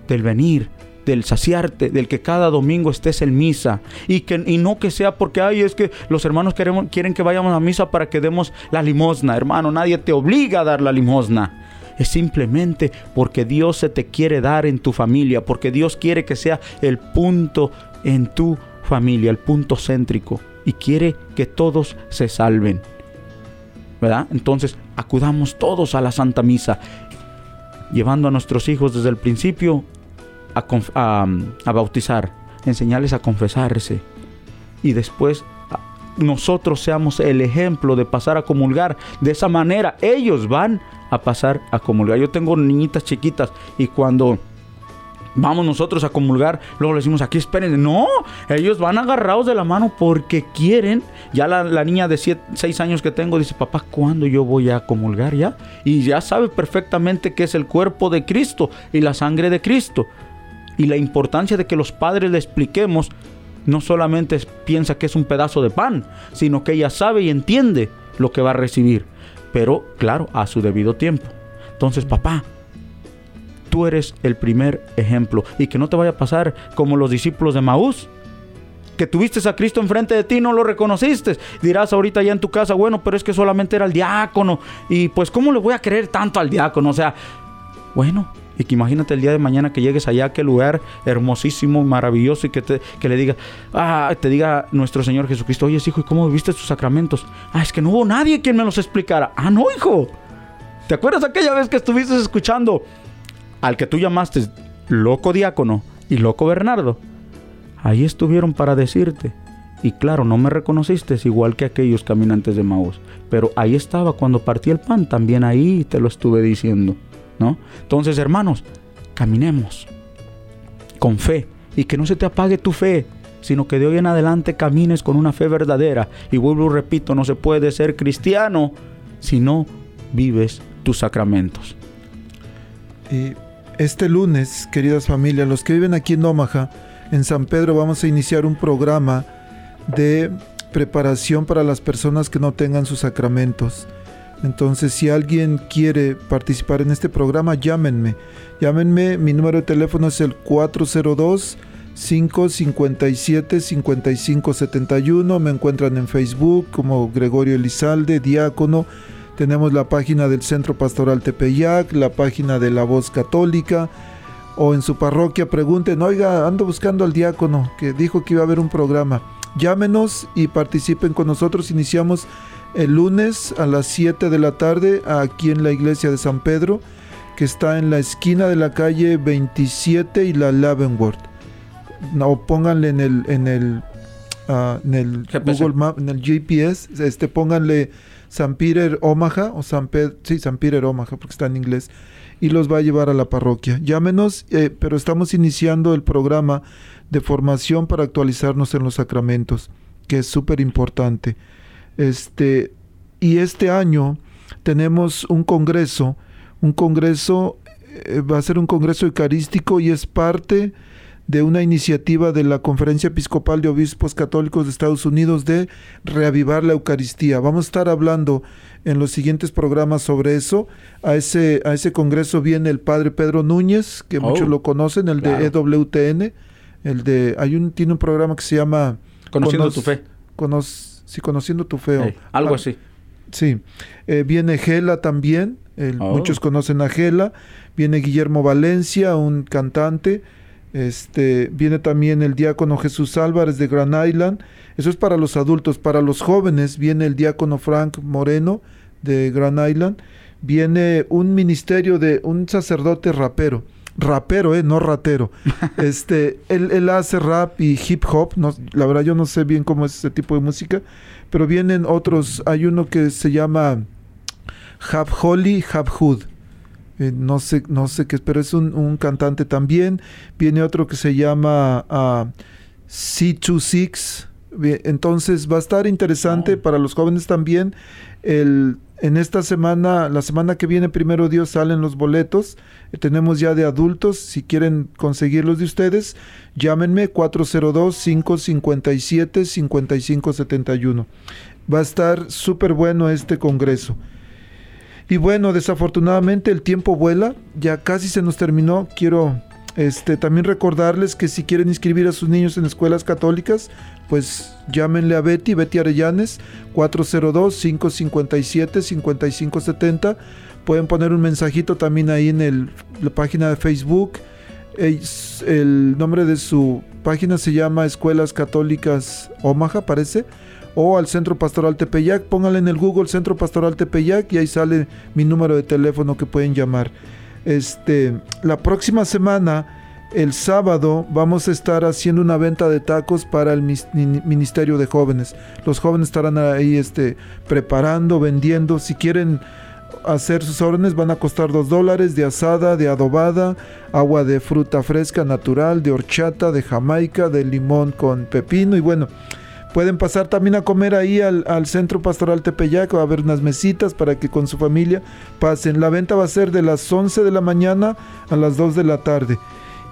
del venir, del saciarte, del que cada domingo estés en misa. Y que y no que sea porque ay es que los hermanos quieren que vayamos a misa para que demos la limosna, hermano, nadie te obliga a dar la limosna. Es simplemente porque Dios se te quiere dar en tu familia, porque Dios quiere que sea el punto en tu familia, el punto céntrico y quiere que todos se salven. ¿Verdad? Entonces, acudamos todos a la Santa Misa, llevando a nuestros hijos desde el principio a, a, bautizar, enseñarles a confesarse y después nosotros seamos el ejemplo de pasar a comulgar. De esa manera ellos van a pasar a comulgar. Yo tengo niñitas chiquitas y cuando vamos nosotros a comulgar, luego le decimos aquí esperen. No, ellos van agarrados de la mano porque quieren. Ya la, niña de 6 años que tengo dice, papá, ¿cuándo yo voy a comulgar ya? Y ya sabe perfectamente que es el cuerpo de Cristo y la sangre de Cristo. Y la importancia de que los padres le expliquemos, no solamente piensa que es un pedazo de pan, sino que ella sabe y entiende lo que va a recibir. Pero, claro, a su debido tiempo. Entonces, papá, tú eres el primer ejemplo. Y que no te vaya a pasar como los discípulos de Maús que tuviste a Cristo enfrente de ti no lo reconociste. Dirás ahorita ya en tu casa, bueno, pero es que solamente era el diácono. Y pues, ¿cómo le voy a creer tanto al diácono? O sea, bueno, y que imagínate el día de mañana que llegues allá a aquel lugar hermosísimo, maravilloso y que, te, que le diga, ah, te diga nuestro Señor Jesucristo, oye hijo, ¿y cómo viviste tus sacramentos? Ah, es que no hubo nadie quien me los explicara. Ah, no, hijo. ¿Te acuerdas aquella vez que estuviste escuchando al que tú llamaste loco diácono y loco Bernardo? Ahí estuvieron para decirte. Y claro, no me reconociste igual que aquellos caminantes de Maús. Pero ahí estaba cuando partí el pan, también ahí te lo estuve diciendo. ¿No? Entonces, hermanos, caminemos con fe y que no se te apague tu fe, sino que de hoy en adelante camines con una fe verdadera. Y vuelvo y repito, no se puede ser cristiano si no vives tus sacramentos. Este lunes, queridas familias, los que viven aquí en Omaha, en San Pedro vamos a iniciar un programa de preparación para las personas que no tengan sus sacramentos. Entonces, si alguien quiere participar en este programa, llámenme. Llámenme, mi número de teléfono es el 402 557 5571. Me encuentran en Facebook como Gregorio Elizalde, diácono. Tenemos la página del Centro Pastoral Tepeyac, la página de la Voz Católica o en su parroquia pregunten, oiga, ando buscando al diácono que dijo que iba a haber un programa. Llámenos y participen con nosotros. Iniciamos el lunes a las 7 de la tarde aquí en la iglesia de San Pedro, que está en la esquina de la calle 27 y la Lavenworth. No, pónganle en el, en el, ah, en el Google Map, en el GPS, este, pónganle San Peter Omaha, o San Pedro, sí, San Omaha, porque está en inglés y los va a llevar a la parroquia. Llámenos, eh, pero estamos iniciando el programa de formación para actualizarnos en los sacramentos, que es súper importante. Este, y este año tenemos un congreso, un congreso, eh, va a ser un congreso eucarístico y es parte de una iniciativa de la Conferencia Episcopal de Obispos Católicos de Estados Unidos de reavivar la Eucaristía. Vamos a estar hablando en los siguientes programas sobre eso. A ese, a ese congreso viene el padre Pedro Núñez, que muchos oh, lo conocen, el de EWTN. El de, hay un, tiene un programa que se llama Conociendo tu fe. sí, Conociendo tu fe. algo así. Sí. Eh, viene Gela también. Oh. Muchos conocen a Gela. Viene Guillermo Valencia, un cantante. Este, viene también el diácono Jesús Álvarez de Grand Island. Eso es para los adultos. Para los jóvenes viene el diácono Frank Moreno de Grand Island. Viene un ministerio de un sacerdote rapero. Rapero, eh, no ratero. *laughs* este, él, hace rap y hip hop. No, la verdad yo no sé bien cómo es ese tipo de música. Pero vienen otros. Hay uno que se llama Hab Holly, Hab Hood eh, no sé, no sé qué, pero es un, cantante también. Viene otro que se llama uh, C26. Entonces va a estar interesante para los jóvenes también. El, en esta semana, la semana que viene, primero Dios, salen los boletos. Eh, tenemos ya de adultos. Si quieren conseguirlos de ustedes, llámenme 402-557-5571. Va a estar súper bueno este congreso. Y bueno, desafortunadamente el tiempo vuela, ya casi se nos terminó. Quiero este, también recordarles que si quieren inscribir a sus niños en escuelas católicas, pues llámenle a Betty, Betty Arellanes, 402-557-5570. Pueden poner un mensajito también ahí en la página de Facebook. El nombre de su página se llama Escuelas Católicas Omaha, parece o al Centro Pastoral Tepeyac. Pónganle en el Google Centro Pastoral Tepeyac y ahí sale mi número de teléfono que pueden llamar. Este, la próxima semana, el sábado, vamos a estar haciendo una venta de tacos para el Ministerio de Jóvenes. Los jóvenes estarán ahí este, preparando, vendiendo. Si quieren hacer sus órdenes van a costar 2 dólares de asada, de adobada, agua de fruta fresca natural, de horchata, de jamaica, de limón con pepino y bueno, Pueden pasar también a comer ahí al, Centro Pastoral Tepeyac, va a haber unas mesitas para que con su familia pasen. La venta va a ser de las 11 de la mañana a las 2 de la tarde.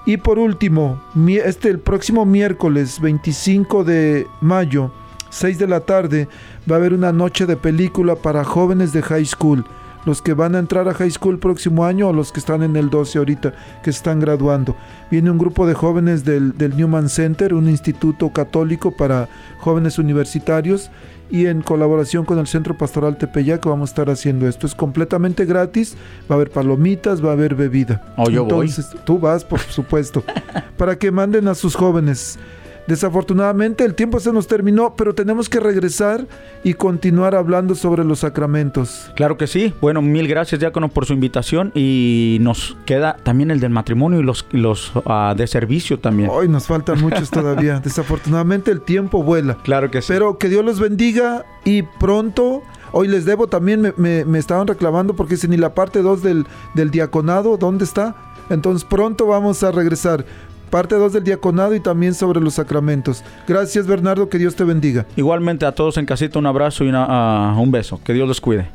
Y por último, este el próximo miércoles 25 de mayo, 6 de la tarde, va a haber una noche de película para jóvenes de high school los que van a entrar a high school próximo año o los que están en el 12 ahorita, que están graduando. Viene un grupo de jóvenes del, Newman Center, un instituto católico para jóvenes universitarios, y en colaboración con el Centro Pastoral Tepeyac vamos a estar haciendo esto. Es completamente gratis, va a haber palomitas, va a haber bebida. Oh, yo Entonces, tú vas, por supuesto, *laughs* para que manden a sus jóvenes. Desafortunadamente el tiempo se nos terminó, pero tenemos que regresar y continuar hablando sobre los sacramentos. Claro que sí. Bueno, mil gracias, Diácono, por su invitación. Y nos queda también el del matrimonio y los, los ah, de servicio también. Hoy nos faltan muchos *laughs* todavía. Desafortunadamente el tiempo vuela. Claro que sí. Pero que Dios los bendiga y pronto. Hoy les debo también, me, estaban reclamando porque si ni la parte 2 del, del diaconado, ¿dónde está? Entonces pronto vamos a regresar parte 2 del diaconado y también sobre los sacramentos. Gracias Bernardo, que Dios te bendiga. Igualmente a todos en casita un abrazo y ah, un beso. Que Dios los cuide.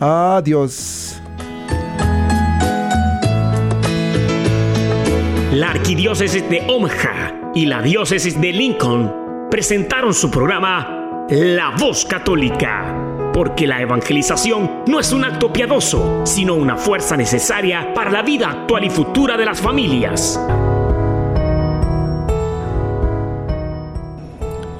Adiós. La arquidiócesis de Omaha y la diócesis de Lincoln presentaron su programa La Voz Católica, porque la evangelización no es un acto piadoso, sino una fuerza necesaria para la vida actual y futura de las familias.